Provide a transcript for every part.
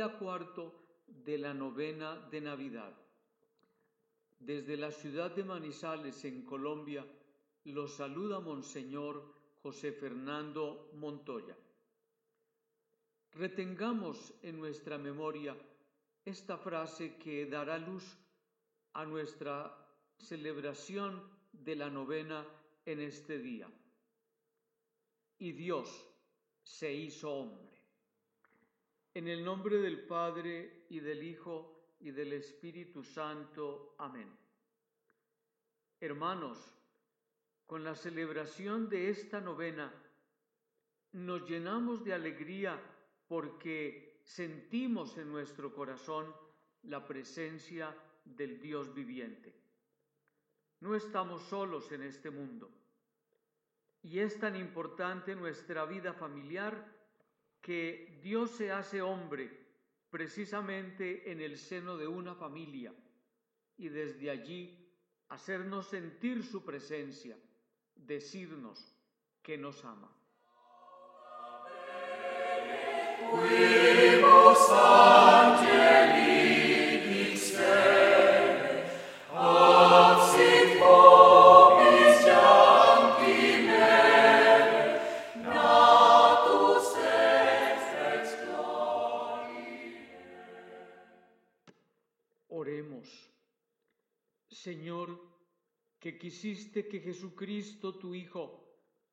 cuarto de la novena de Navidad. Desde la ciudad de Manizales, en Colombia, los saluda Monseñor José Fernando Montoya. Retengamos en nuestra memoria esta frase que dará luz a nuestra celebración de la novena en este día. Y Dios se hizo hombre. En el nombre del Padre y del Hijo y del Espíritu Santo. Amén. Hermanos, con la celebración de esta novena, nos llenamos de alegría porque sentimos en nuestro corazón la presencia del Dios viviente. No estamos solos en este mundo. Y es tan importante nuestra vida familiar que Dios se hace hombre precisamente en el seno de una familia y desde allí hacernos sentir su presencia, decirnos que nos ama. Quisiste que Jesucristo, tu Hijo,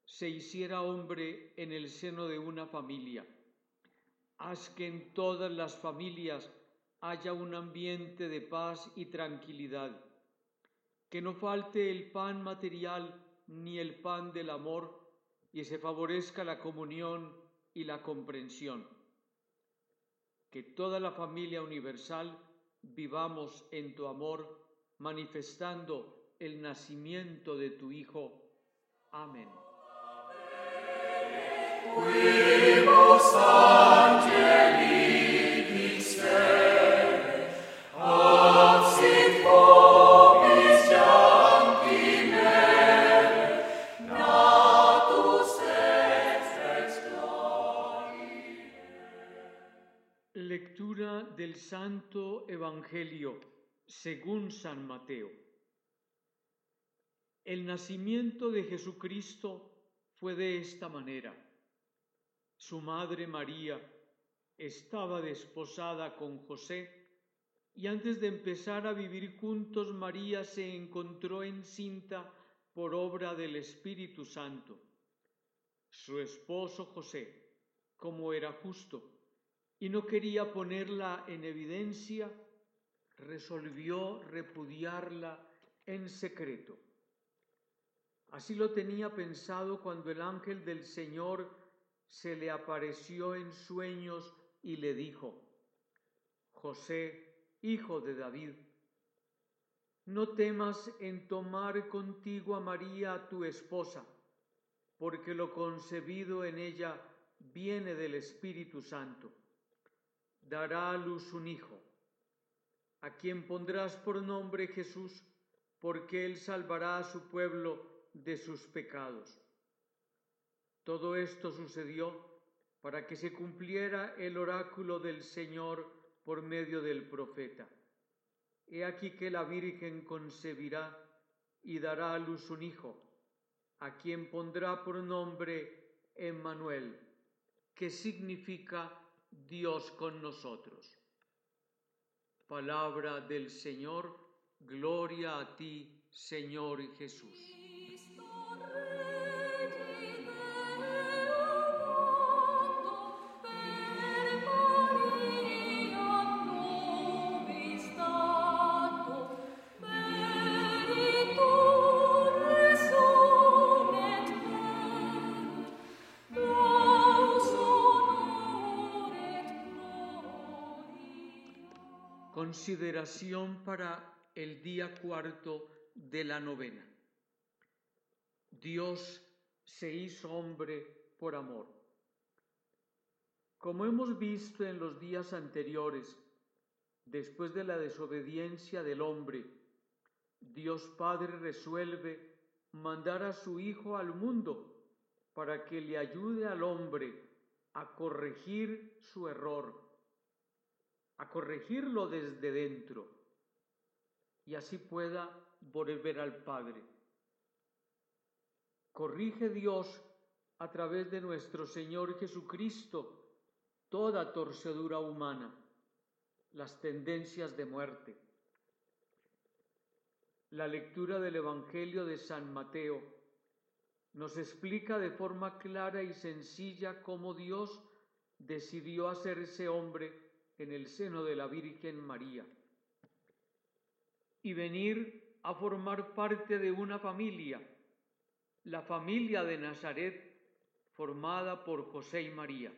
se hiciera hombre en el seno de una familia. Haz que en todas las familias haya un ambiente de paz y tranquilidad, que no falte el pan material ni el pan del amor, y se favorezca la comunión y la comprensión. Que toda la familia universal vivamos en tu amor manifestando el nacimiento de tu Hijo. Amén. Lectura del Santo Evangelio según San Mateo. El nacimiento de Jesucristo fue de esta manera. Su madre María estaba desposada con José y antes de empezar a vivir juntos María se encontró encinta por obra del Espíritu Santo. Su esposo José, como era justo, y no quería ponerla en evidencia, resolvió repudiarla en secreto. Así lo tenía pensado cuando el ángel del Señor se le apareció en sueños y le dijo, José, hijo de David, no temas en tomar contigo a María tu esposa, porque lo concebido en ella viene del Espíritu Santo. Dará a luz un hijo a quien pondrás por nombre Jesús, porque él salvará a su pueblo de sus pecados. Todo esto sucedió para que se cumpliera el oráculo del Señor por medio del profeta. He aquí que la Virgen concebirá y dará a luz un hijo, a quien pondrá por nombre Emmanuel, que significa Dios con nosotros. Palabra del Señor, gloria a ti, Señor Jesús. Consideración para el día cuarto de la novena. Dios se hizo hombre por amor. Como hemos visto en los días anteriores, después de la desobediencia del hombre, Dios Padre resuelve mandar a su Hijo al mundo para que le ayude al hombre a corregir su error, a corregirlo desde dentro y así pueda volver al Padre. Corrige Dios a través de nuestro Señor Jesucristo toda torcedura humana, las tendencias de muerte. La lectura del Evangelio de San Mateo nos explica de forma clara y sencilla cómo Dios decidió hacerse hombre en el seno de la Virgen María y venir a formar parte de una familia, la familia de Nazaret formada por José y María.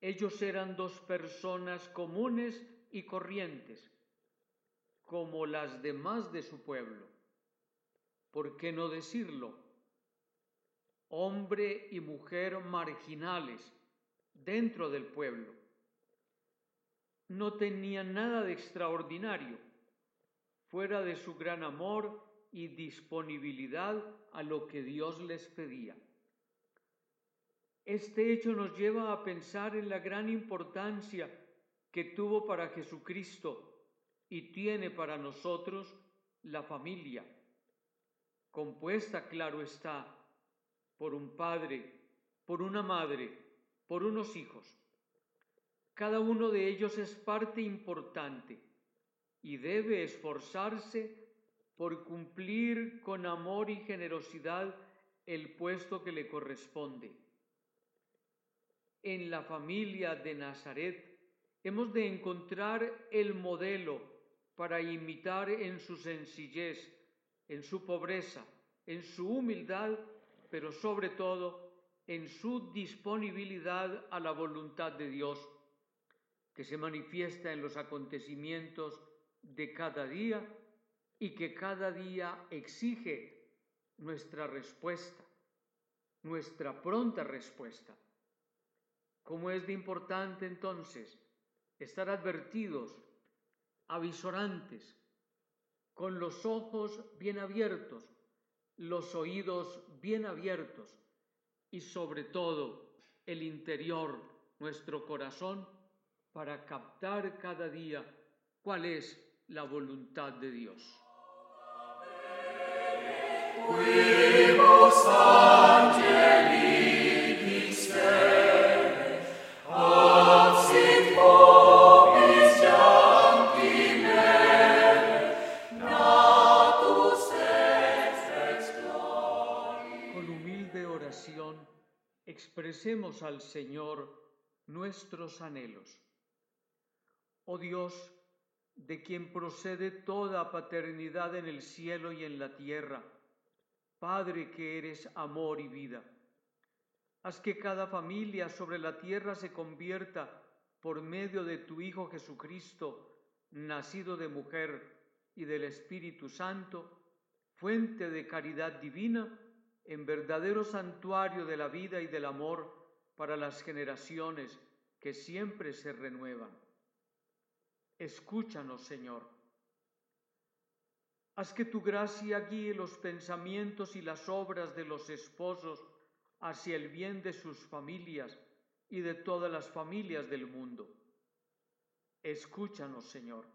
Ellos eran dos personas comunes y corrientes, como las demás de su pueblo. ¿Por qué no decirlo? Hombre y mujer marginales dentro del pueblo no tenían nada de extraordinario, fuera de su gran amor y disponibilidad a lo que Dios les pedía. Este hecho nos lleva a pensar en la gran importancia que tuvo para Jesucristo y tiene para nosotros la familia, compuesta, claro está, por un padre, por una madre, por unos hijos. Cada uno de ellos es parte importante y debe esforzarse por cumplir con amor y generosidad el puesto que le corresponde. En la familia de Nazaret hemos de encontrar el modelo para imitar en su sencillez, en su pobreza, en su humildad, pero sobre todo en su disponibilidad a la voluntad de Dios que se manifiesta en los acontecimientos de cada día y que cada día exige nuestra respuesta, nuestra pronta respuesta. ¿Cómo es de importante entonces estar advertidos, avisorantes, con los ojos bien abiertos, los oídos bien abiertos y sobre todo el interior, nuestro corazón, para captar cada día cuál es la voluntad de Dios. Expresemos al Señor nuestros anhelos. Oh Dios, de quien procede toda paternidad en el cielo y en la tierra, Padre que eres amor y vida. Haz que cada familia sobre la tierra se convierta por medio de tu Hijo Jesucristo, nacido de mujer y del Espíritu Santo, fuente de caridad divina, en verdadero santuario de la vida y del amor para las generaciones que siempre se renuevan. Escúchanos, Señor. Haz que tu gracia guíe los pensamientos y las obras de los esposos hacia el bien de sus familias y de todas las familias del mundo. Escúchanos, Señor.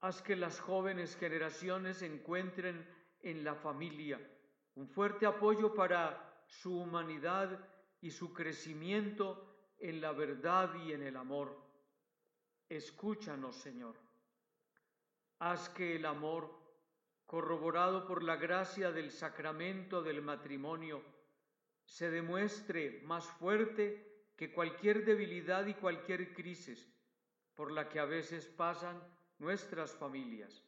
Haz que las jóvenes generaciones encuentren en la familia un fuerte apoyo para su humanidad y su crecimiento en la verdad y en el amor. Escúchanos, Señor. Haz que el amor, corroborado por la gracia del sacramento del matrimonio, se demuestre más fuerte que cualquier debilidad y cualquier crisis por la que a veces pasan nuestras familias.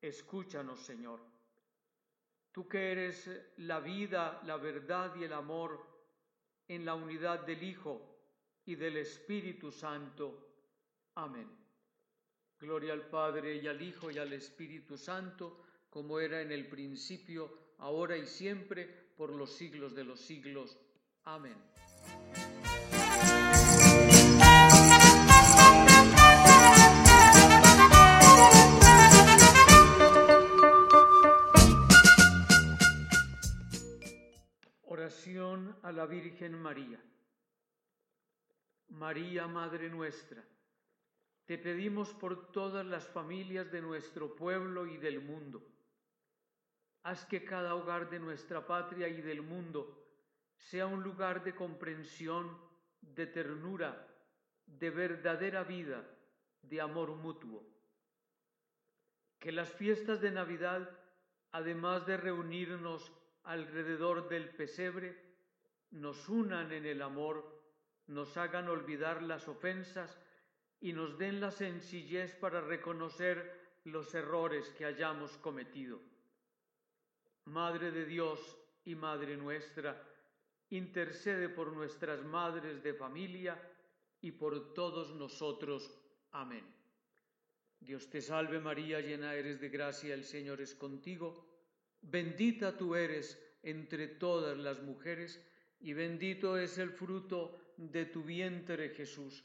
Escúchanos, Señor. Tú que eres la vida, la verdad y el amor en la unidad del Hijo y del Espíritu Santo. Amén. Gloria al Padre y al Hijo y al Espíritu Santo, como era en el principio, ahora y siempre, por los siglos de los siglos. Amén. Oración a la Virgen María. María, Madre nuestra, te pedimos por todas las familias de nuestro pueblo y del mundo. Haz que cada hogar de nuestra patria y del mundo sea un lugar de comprensión, de ternura, de verdadera vida, de amor mutuo. Que las fiestas de Navidad, además de reunirnos alrededor del pesebre, nos unan en el amor, nos hagan olvidar las ofensas y nos den la sencillez para reconocer los errores que hayamos cometido. Madre de Dios y Madre nuestra, intercede por nuestras madres de familia y por todos nosotros. Amén. Dios te salve María, llena eres de gracia, el Señor es contigo Bendita tú eres entre todas las mujeres, y bendito es el fruto de tu vientre Jesús.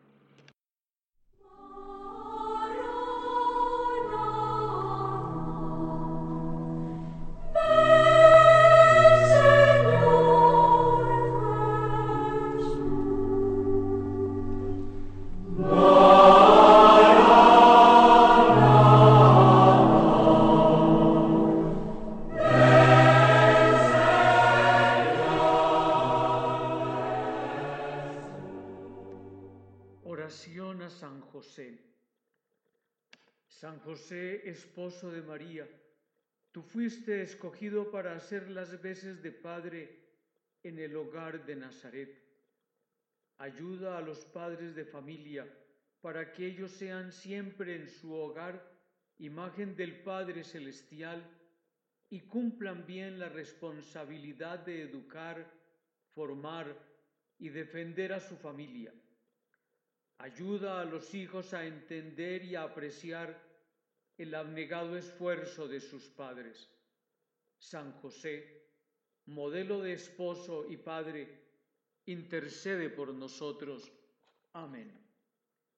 Escogido para hacer las veces de padre en el hogar de Nazaret. Ayuda a los padres de familia para que ellos sean siempre en su hogar imagen del Padre Celestial y cumplan bien la responsabilidad de educar, formar y defender a su familia. Ayuda a los hijos a entender y a apreciar el abnegado esfuerzo de sus padres. San José, modelo de esposo y padre, intercede por nosotros. Amén.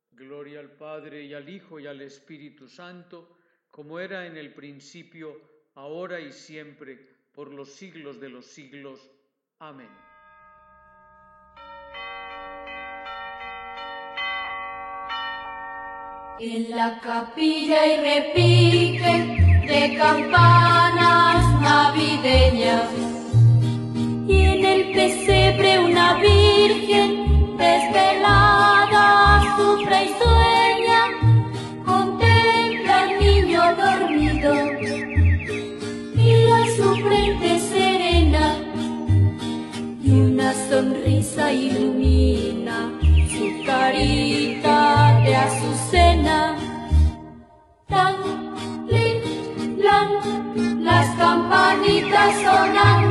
Gloria al Padre y al Hijo y al Espíritu Santo, como era en el principio, ahora y siempre, por los siglos de los siglos. Amén. En la capilla y repique de campanas y en el pesebre una virgen desvelada sufre y sueña, contempla al niño dormido y a su frente serena y una sonrisa ilumina persona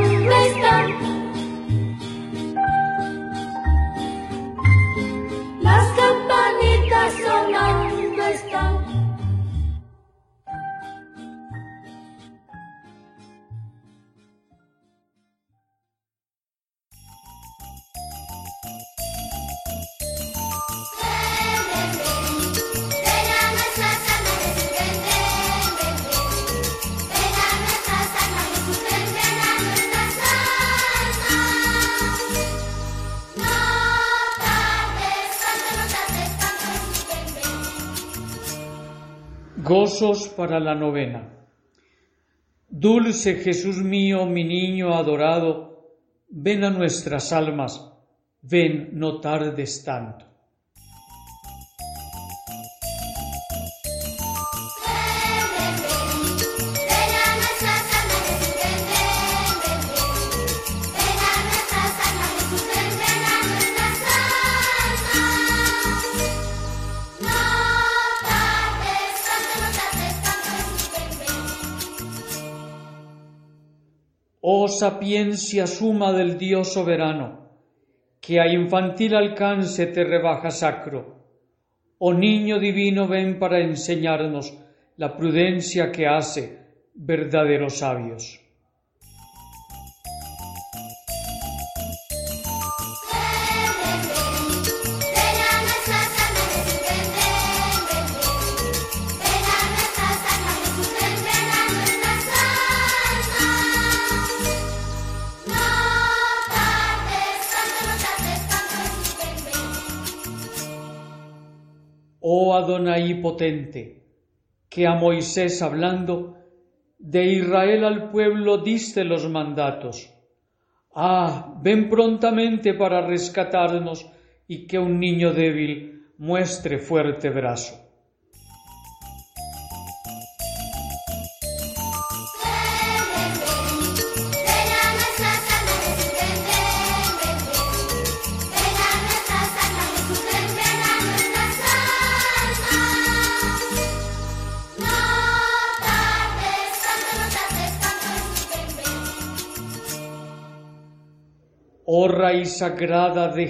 Para la novena. Dulce Jesús mío, mi niño adorado, ven a nuestras almas, ven, no tardes tanto. Sapiencia suma del Dios soberano, que a infantil alcance te rebaja sacro. Oh niño divino, ven para enseñarnos la prudencia que hace verdaderos sabios. Adonai potente, que a Moisés hablando, de Israel al pueblo diste los mandatos. Ah, ven prontamente para rescatarnos y que un niño débil muestre fuerte brazo. Oh raíz sagrada de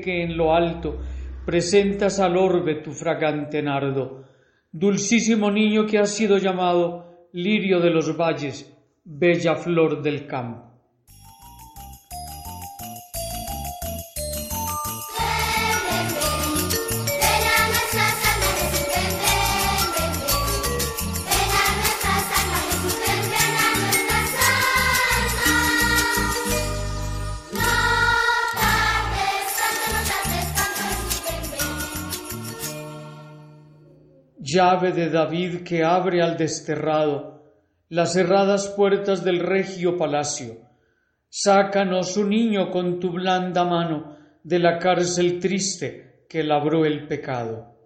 que en lo alto, presentas al orbe tu fragante nardo, dulcísimo niño que ha sido llamado lirio de los valles, bella flor del campo. Llave de David que abre al desterrado las cerradas puertas del regio palacio. Sácanos un niño con tu blanda mano de la cárcel triste que labró el pecado.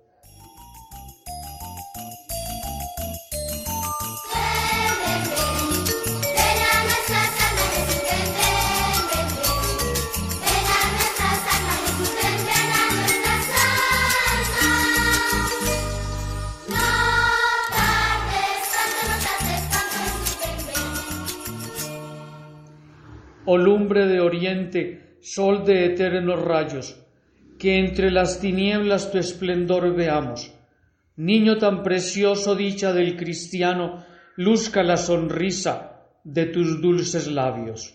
De oriente, sol de eternos rayos, que entre las tinieblas tu esplendor veamos. Niño tan precioso, dicha del cristiano, luzca la sonrisa de tus dulces labios.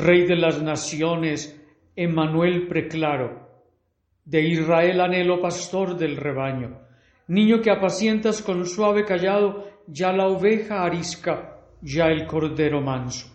Rey de las naciones, Emmanuel preclaro, de Israel anhelo pastor del rebaño, niño que apacientas con suave callado, ya la oveja arisca, ya el cordero manso.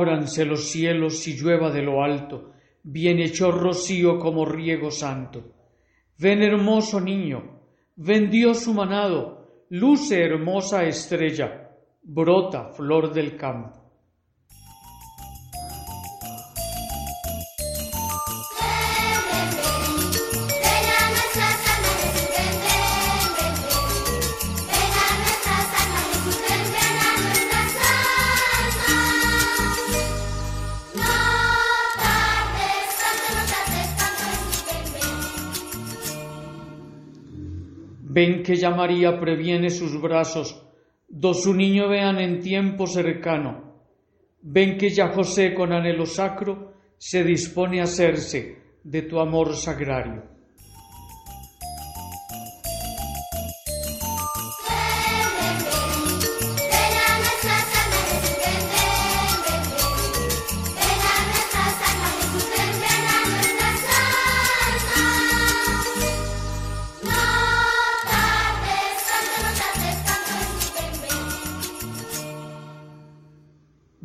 Ábranse los cielos y llueva de lo alto, bien hecho rocío como riego santo. Ven hermoso niño, ven Dios humanado, luce hermosa estrella, brota flor del campo. Ven que ya María previene sus brazos, do su niño vean en tiempo cercano. Ven que ya José con anhelo sacro se dispone a hacerse de tu amor sagrario.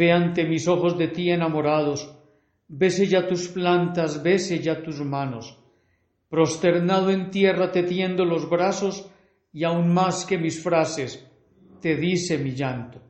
Ve ante mis ojos de ti enamorados, bese ya tus plantas, bese ya tus manos. Prosternado en tierra te tiendo los brazos y aún más que mis frases, te dice mi llanto.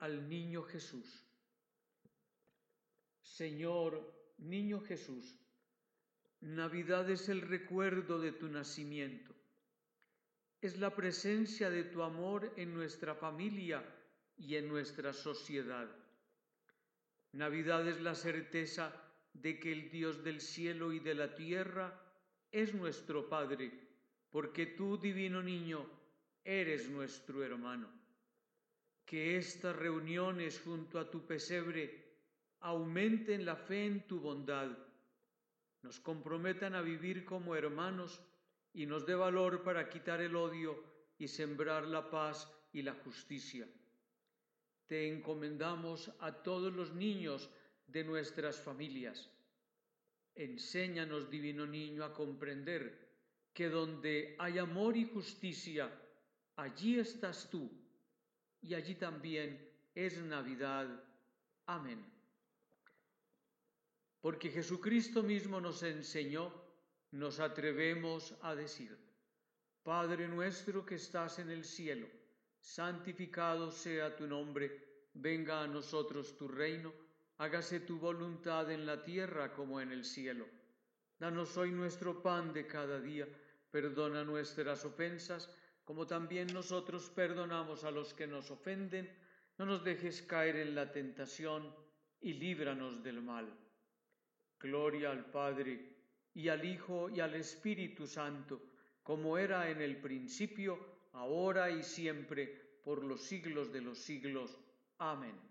Al Niño Jesús. Señor, Niño Jesús, Navidad es el recuerdo de tu nacimiento. Es la presencia de tu amor en nuestra familia y en nuestra sociedad. Navidad es la certeza de que el Dios del cielo y de la tierra es nuestro Padre, porque tú, divino niño, eres nuestro hermano que estas reuniones junto a tu pesebre aumenten la fe en tu bondad, nos comprometan a vivir como hermanos y nos dé valor para quitar el odio y sembrar la paz y la justicia. Te encomendamos a todos los niños de nuestras familias. Enséñanos, divino niño, a comprender que donde hay amor y justicia, allí estás tú y allí también es Navidad. Amén. Porque Jesucristo mismo nos enseñó, nos atrevemos a decir, Padre nuestro que estás en el cielo, santificado sea tu nombre, venga a nosotros tu reino, hágase tu voluntad en la tierra como en el cielo. Danos hoy nuestro pan de cada día, perdona nuestras ofensas, como también nosotros perdonamos a los que nos ofenden, no nos dejes caer en la tentación y líbranos del mal. Gloria al Padre y al Hijo y al Espíritu Santo, como era en el principio, ahora y siempre, por los siglos de los siglos. Amén.